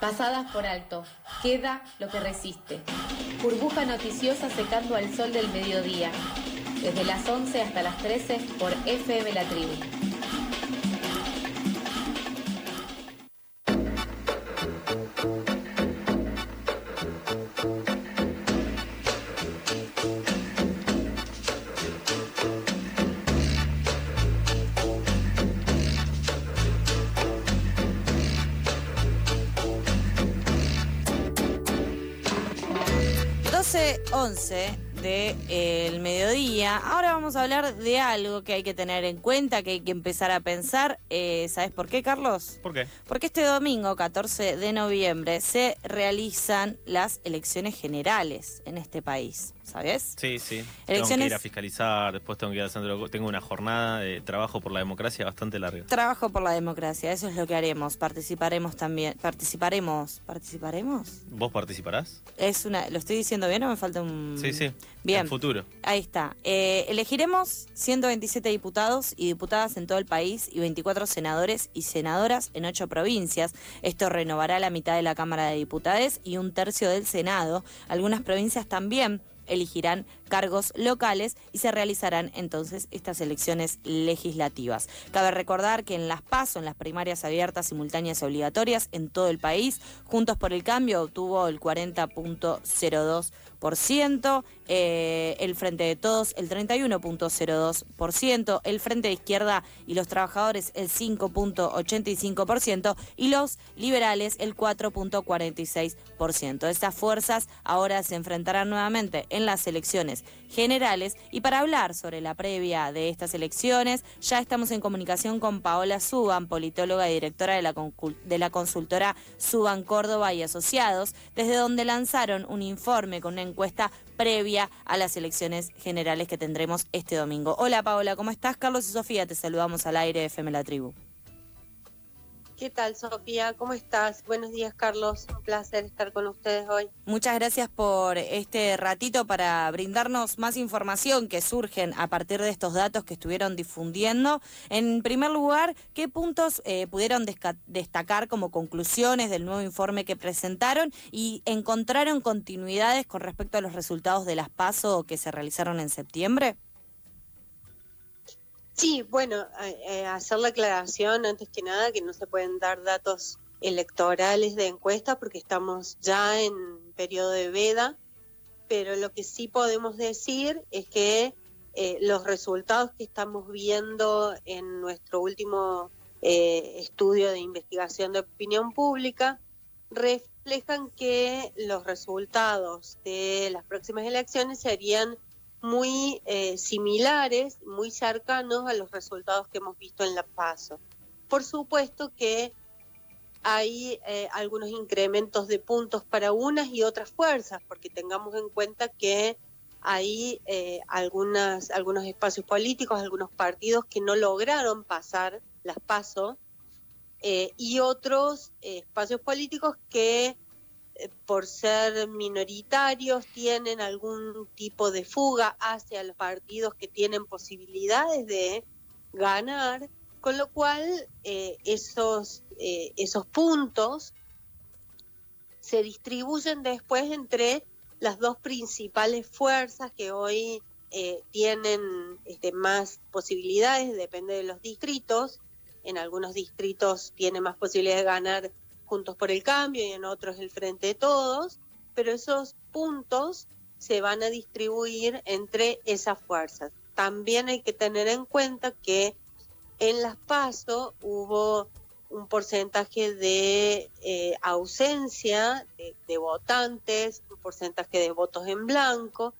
Pasadas por alto, queda lo que resiste. Burbuja noticiosa secando al sol del mediodía. Desde las 11 hasta las 13 por FM La Tribu. 11 del de, mediodía. Ahora vamos a hablar de algo que hay que tener en cuenta, que hay que empezar a pensar. Eh, ¿Sabes por qué, Carlos? ¿Por qué? Porque este domingo, 14 de noviembre, se realizan las elecciones generales en este país. ¿Sabes? Sí, sí. Tengo que ir a fiscalizar, después tengo que ir al centro. Tengo una jornada de trabajo por la democracia bastante larga. Trabajo por la democracia, eso es lo que haremos. Participaremos también. ¿Participaremos? ¿Participaremos? ¿Vos participarás? Es una, ¿Lo estoy diciendo bien o me falta un...? Sí, sí. Bien. En futuro. Ahí está. Eh, elegiremos 127 diputados y diputadas en todo el país y 24 senadores y senadoras en ocho provincias. Esto renovará la mitad de la Cámara de Diputados y un tercio del Senado. Algunas provincias también elegirán cargos locales y se realizarán entonces estas elecciones legislativas. Cabe recordar que en las PASO, en las primarias abiertas, simultáneas y obligatorias en todo el país, Juntos por el Cambio obtuvo el 40.02%, eh, el Frente de Todos el 31.02%, el Frente de Izquierda y los Trabajadores el 5.85% y los liberales el 4.46%. Estas fuerzas ahora se enfrentarán nuevamente en las elecciones generales y para hablar sobre la previa de estas elecciones ya estamos en comunicación con Paola Suban, politóloga y directora de la, consultora Suban Córdoba y Asociados, desde donde lanzaron un informe con una encuesta previa a las elecciones generales que tendremos este domingo. Hola Paola, ¿cómo estás? Carlos y Sofía, te saludamos al aire de FM La Tribu. ¿Qué tal, Sofía? ¿Cómo estás? Buenos días, Carlos. Un placer estar con ustedes hoy. Muchas gracias por este ratito para brindarnos más información que surgen a partir de estos datos que estuvieron difundiendo. En primer lugar, ¿qué puntos eh, pudieron destacar como conclusiones del nuevo informe que presentaron y encontraron continuidades con respecto a los resultados de las PASO que se realizaron en septiembre? Sí, bueno, eh, hacer la aclaración antes que nada que no se pueden dar datos electorales de encuesta porque estamos ya en periodo de veda, pero lo que sí podemos decir es que eh, los resultados que estamos viendo en nuestro último eh, estudio de investigación de opinión pública reflejan que los resultados de las próximas elecciones serían muy eh, similares, muy cercanos a los resultados que hemos visto en la PASO. Por supuesto que hay eh, algunos incrementos de puntos para unas y otras fuerzas, porque tengamos en cuenta que hay eh, algunas, algunos espacios políticos, algunos partidos que no lograron pasar las PASO y otros espacios políticos que por ser minoritarios tienen algún tipo de fuga hacia los partidos que tienen posibilidades de ganar, con lo cual eh, esos, eh, esos puntos se distribuyen después entre las dos principales fuerzas que hoy eh, tienen este, más posibilidades, depende de los distritos. En algunos distritos tiene más posibilidades de ganar Juntos por el Cambio y en otros el Frente de Todos, pero esos puntos se van a distribuir entre esas fuerzas. También hay que tener en cuenta que en las PASO hubo un porcentaje de eh, ausencia de, votantes, un porcentaje de votos en blanco,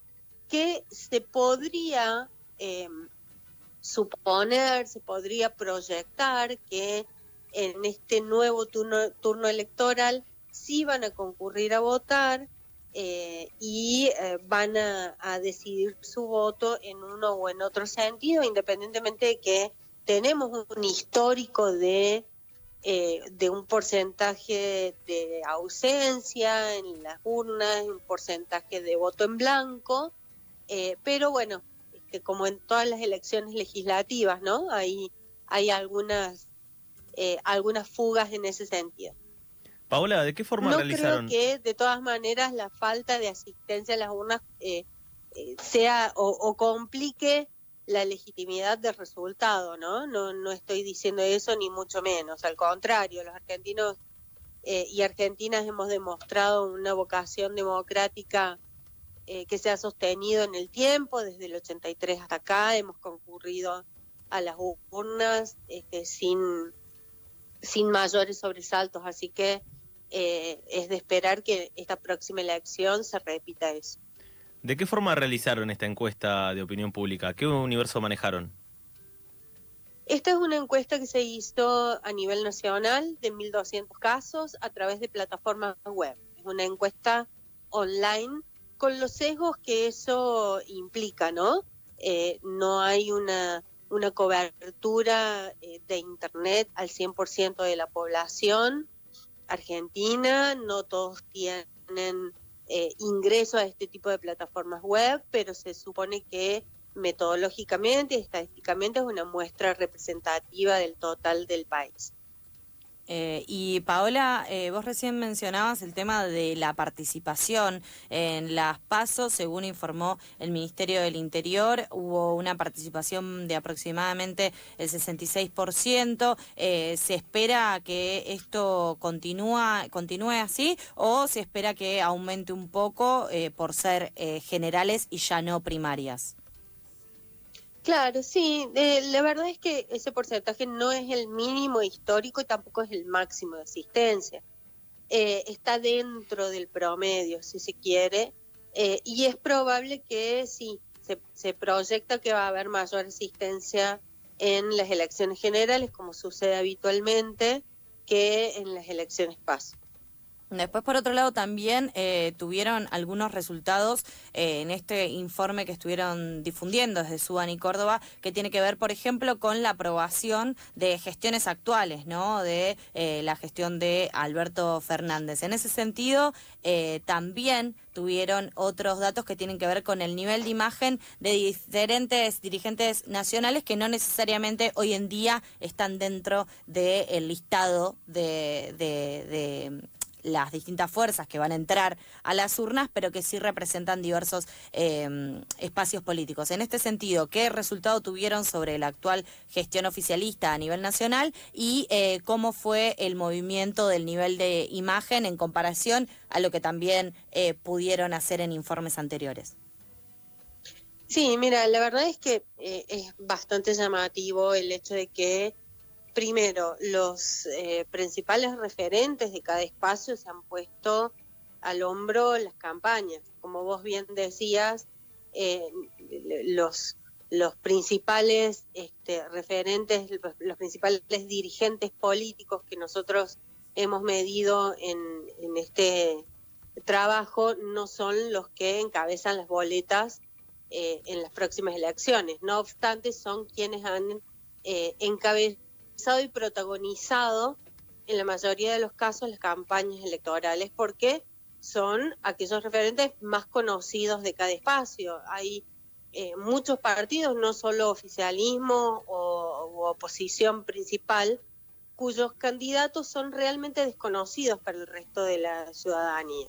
que se podría em, suponer, se podría proyectar que en este nuevo turno, electoral sí van a concurrir a votar eh, y eh, van a, decidir su voto en uno o en otro sentido, independientemente de que tenemos un histórico de, eh, de un porcentaje de ausencia en las urnas, un porcentaje de voto en blanco, pero bueno, este, como en todas las elecciones legislativas, ¿no? Hay, hay algunas eh, algunas fugas en ese sentido. Paola, ¿de qué forma no realizaron? creo que de todas maneras la falta de asistencia a las urnas eh, eh, sea o, complique la legitimidad del resultado, ¿no? ¿no? No estoy diciendo eso ni mucho menos, al contrario, los argentinos eh, y argentinas hemos demostrado una vocación democrática que se ha sostenido en el tiempo, desde el 83 hasta acá, hemos concurrido a las urnas este, sin, sin mayores sobresaltos, así que eh, es de esperar que esta próxima elección se repita eso. ¿De qué forma realizaron esta encuesta de opinión pública? ¿Qué universo manejaron? Esta es una encuesta que se hizo a nivel nacional de 1.200 casos a través de plataformas web. Es una encuesta online con los sesgos que eso implica, ¿no? Eh, no hay una, una cobertura eh, de Internet al 100% de la población Argentina, no todos tienen eh, ingreso a este tipo de plataformas web, pero se supone que metodológicamente y estadísticamente es una muestra representativa del total del país. Eh, y Paola, eh, vos recién mencionabas el tema de la participación en las pasos, según informó el Ministerio del Interior, hubo una participación de aproximadamente el 66%. Eh, ¿Se espera que esto continúa, continúe así o se espera que aumente un poco por ser generales y ya no primarias? Claro, sí, la verdad es que ese porcentaje no es el mínimo histórico y tampoco es el máximo de asistencia. Eh, está dentro del promedio, si se quiere, eh, y es probable que sí, se, se, proyecta que va a haber mayor asistencia en las elecciones generales, como sucede habitualmente, que en las elecciones PASO. Después, por otro lado, también eh, tuvieron algunos resultados eh, en este informe que estuvieron difundiendo desde Suban y Córdoba, que tiene que ver, por ejemplo, con la aprobación de gestiones actuales, ¿no? De eh, la gestión de Alberto Fernández. En ese sentido, también tuvieron otros datos que tienen que ver con el nivel de imagen de diferentes dirigentes nacionales que no necesariamente hoy en día están dentro del listado de las distintas fuerzas que van a entrar a las urnas, pero que sí representan diversos em, espacios políticos. En este sentido, ¿qué resultado tuvieron sobre la actual gestión oficialista a nivel nacional y eh, cómo fue el movimiento del nivel de imagen en comparación a lo que también eh, pudieron hacer en informes anteriores? Sí, mira, la verdad es que eh, es bastante llamativo el hecho de que primero, los eh, principales referentes de cada espacio se han puesto al hombro las campañas. Como vos bien decías, eh, los, los principales este, referentes, los, principales dirigentes políticos que nosotros hemos medido en, este trabajo no son los que encabezan las boletas eh, en las próximas elecciones. No obstante, son quienes han encabezado y protagonizado en la mayoría de los casos las campañas electorales porque son aquellos referentes más conocidos de cada espacio. Hay eh, muchos partidos, no solo oficialismo o, oposición principal, cuyos candidatos son realmente desconocidos para el resto de la ciudadanía.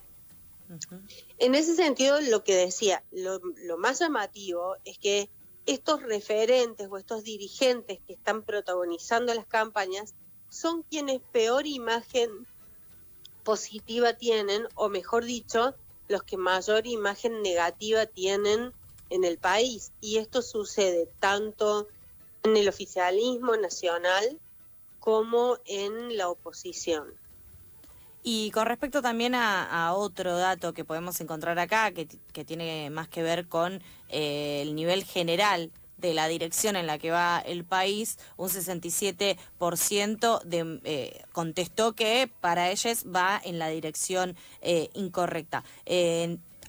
En ese sentido, lo que decía, lo, lo más llamativo es que estos referentes o estos dirigentes que están protagonizando las campañas son quienes peor imagen positiva tienen, o mejor dicho, los que mayor imagen negativa tienen en el país. Y esto sucede tanto en el oficialismo nacional como en la oposición. Y con respecto también a, otro dato que podemos encontrar acá, que, tiene más que ver con eh, el nivel general de la dirección en la que va el país, un 67% de, eh, contestó que para ellos va en la dirección eh, incorrecta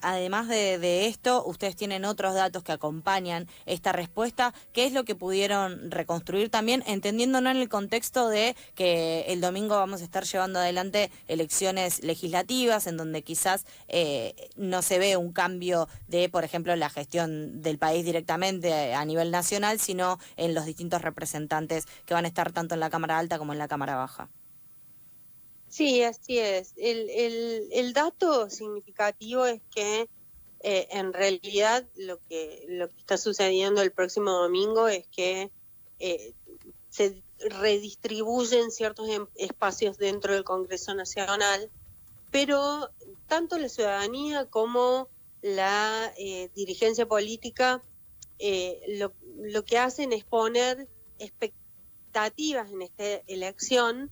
además de, esto, ustedes tienen otros datos que acompañan esta respuesta. ¿Qué es lo que pudieron reconstruir también, entendiéndonos en el contexto de que el domingo vamos a estar llevando adelante elecciones legislativas, en donde quizás eh, no se ve un cambio de, por ejemplo, la gestión del país directamente a nivel nacional, sino en los distintos representantes que van a estar tanto en la Cámara Alta como en la Cámara Baja? Sí, así es. El, el, dato significativo es que eh, en realidad lo que, lo que está sucediendo el próximo domingo es que eh, se redistribuyen ciertos em, espacios dentro del Congreso Nacional, pero tanto la ciudadanía como la eh, dirigencia política lo, lo, que hacen es poner expectativas en esta elección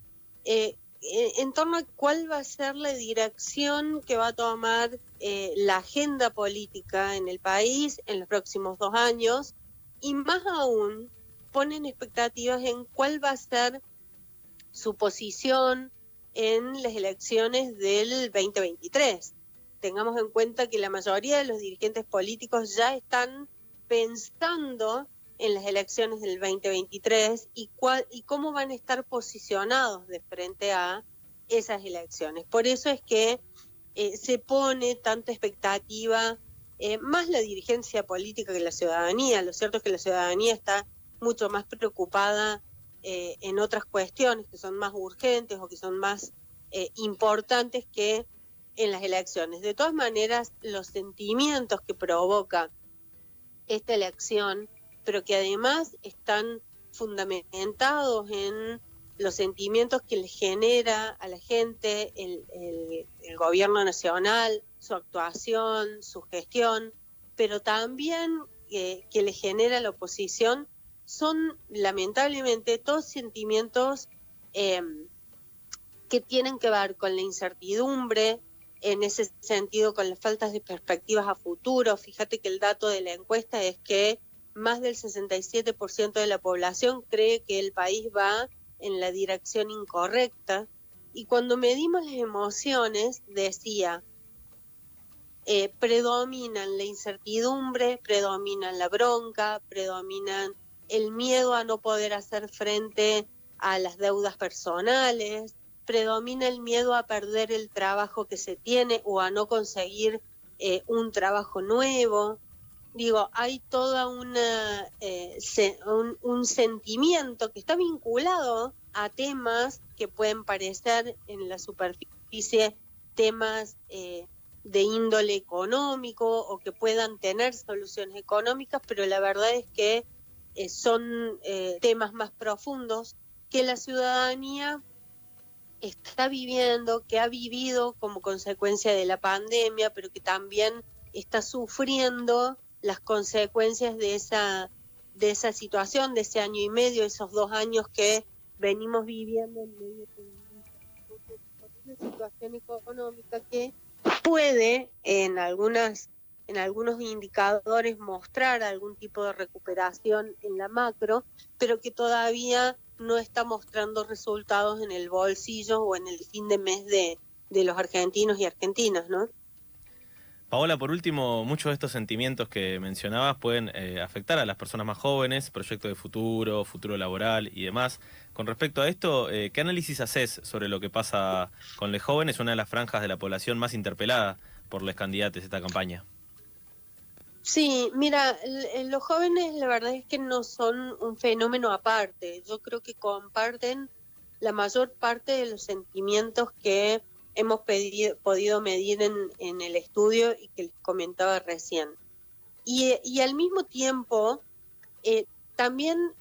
en torno a cuál va a ser la dirección que va a tomar eh, la agenda política en el país en los próximos dos años y más aún ponen expectativas en cuál va a ser su posición en las elecciones del 2023. Tengamos en cuenta que la mayoría de los dirigentes políticos ya están pensando en las elecciones del 2023 y, cuál, y cómo van a estar posicionados de frente a esas elecciones. Por eso es que eh, se pone tanta expectativa, eh, más la dirigencia política que la ciudadanía. Lo cierto es que la ciudadanía está mucho más preocupada eh, en otras cuestiones que son más urgentes o que son más importantes que en las elecciones. De todas maneras, los sentimientos que provoca esta elección pero que además están fundamentados en los sentimientos que le genera a la gente el, gobierno nacional, su actuación, su gestión, pero también que le genera la oposición, son lamentablemente todos sentimientos em, que tienen que ver con la incertidumbre, en ese sentido con las faltas de perspectivas a futuro. Fíjate que el dato de la encuesta es que más del 67% de la población cree que el país va en la dirección incorrecta. Y cuando medimos las emociones, decía, eh, predominan la incertidumbre, predominan la bronca, predominan el miedo a no poder hacer frente a las deudas personales, predomina el miedo a perder el trabajo que se tiene o a no conseguir eh, un trabajo nuevo, digo, hay toda una eh, un, sentimiento que está vinculado a temas que pueden parecer en la superficie temas eh, de índole económico o que puedan tener soluciones económicas, pero la verdad es que eh, son temas más profundos que la ciudadanía está viviendo, que ha vivido como consecuencia de la pandemia, pero que también está sufriendo las consecuencias de esa, de esa situación, de ese año y medio, esos dos años que venimos viviendo en medio de una situación económica que puede en algunas en algunos indicadores mostrar algún tipo de recuperación en la macro, pero que todavía no está mostrando resultados en el bolsillo o en el fin de mes de, de los argentinos y argentinas, ¿no? Paola, por último, muchos de estos sentimientos que mencionabas pueden eh, afectar a las personas más jóvenes, proyectos de futuro, futuro laboral y demás. Con respecto a esto, eh, ¿qué análisis haces sobre lo que pasa con los jóvenes, una de las franjas de la población más interpelada por los candidatos de esta campaña? Sí, mira, los jóvenes la verdad es que no son un fenómeno aparte. Yo creo que comparten la mayor parte de los sentimientos que hemos podido medir en, el estudio y que les comentaba recién. Y, al mismo tiempo, eh, también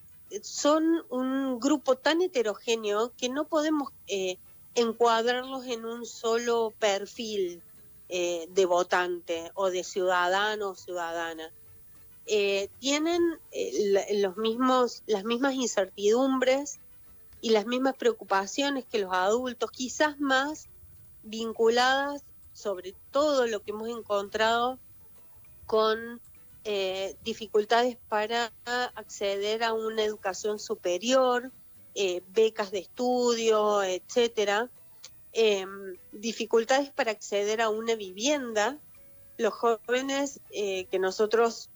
son un grupo tan heterogéneo que no podemos eh, encuadrarlos en un solo perfil eh, de votante o de ciudadano o ciudadana. tienen los mismos, las mismas incertidumbres y las mismas preocupaciones que los adultos, quizás más vinculadas sobre todo lo que hemos encontrado con eh, dificultades para acceder a una educación superior, eh, becas de estudio, etcétera, em, dificultades para acceder a una vivienda. Los jóvenes eh, que nosotros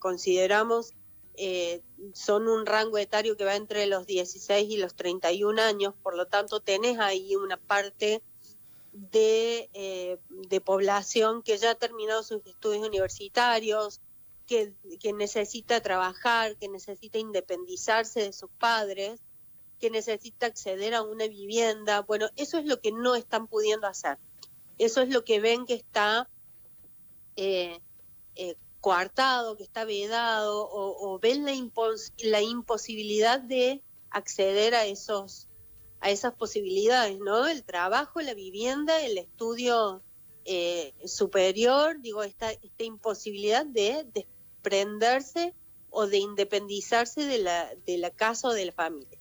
consideramos son un rango etario que va entre los 16 y los 31 años, por lo tanto tenés ahí una parte eh, de, población que ya ha terminado sus estudios universitarios, que, necesita trabajar, que necesita independizarse de sus padres. que necesita acceder a una vivienda. Bueno, eso es lo que no están pudiendo hacer. Eso es lo que ven que está eh, eh, coartado, que está vedado, o, ven la, la imposibilidad de acceder a esos a esas posibilidades, ¿no? El trabajo, la vivienda, el estudio eh, superior, digo, esta, imposibilidad de desprenderse o de independizarse de la, de la casa o de la familia.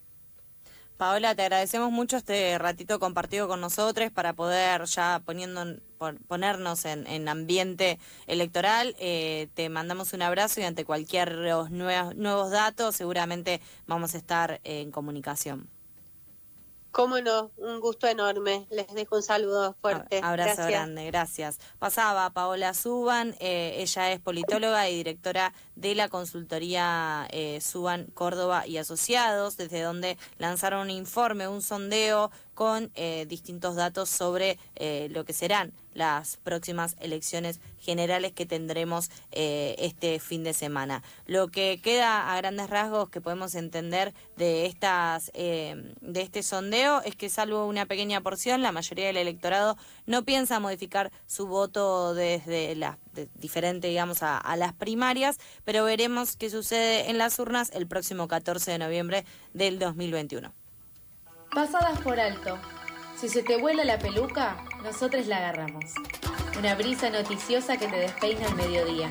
Paola, te agradecemos mucho este ratito compartido con nosotros para poder ya poniendo, ponernos en, ambiente electoral. Eh, te mandamos un abrazo y ante cualquier nuevos, nuevos datos seguramente vamos a estar en comunicación. Cómo no, un gusto enorme. Les dejo un saludo fuerte. Abrazo grande, gracias. Pasaba Paola Suban, eh, ella es politóloga y directora de la consultoría eh, Suban Córdoba y Asociados, desde donde lanzaron un informe, un sondeo con eh, distintos datos sobre eh, lo que serán las próximas elecciones generales que tendremos eh, este fin de semana. Lo que queda a grandes rasgos que podemos entender de estas de este sondeo es que salvo una pequeña porción, la mayoría del electorado no piensa modificar su voto desde la diferente, digamos, a, a las primarias, pero veremos qué sucede en las urnas el próximo 14 de noviembre del 2021. Pasadas por alto. Si se te vuela la peluca, nosotros la agarramos. Una brisa noticiosa que te despeina al mediodía.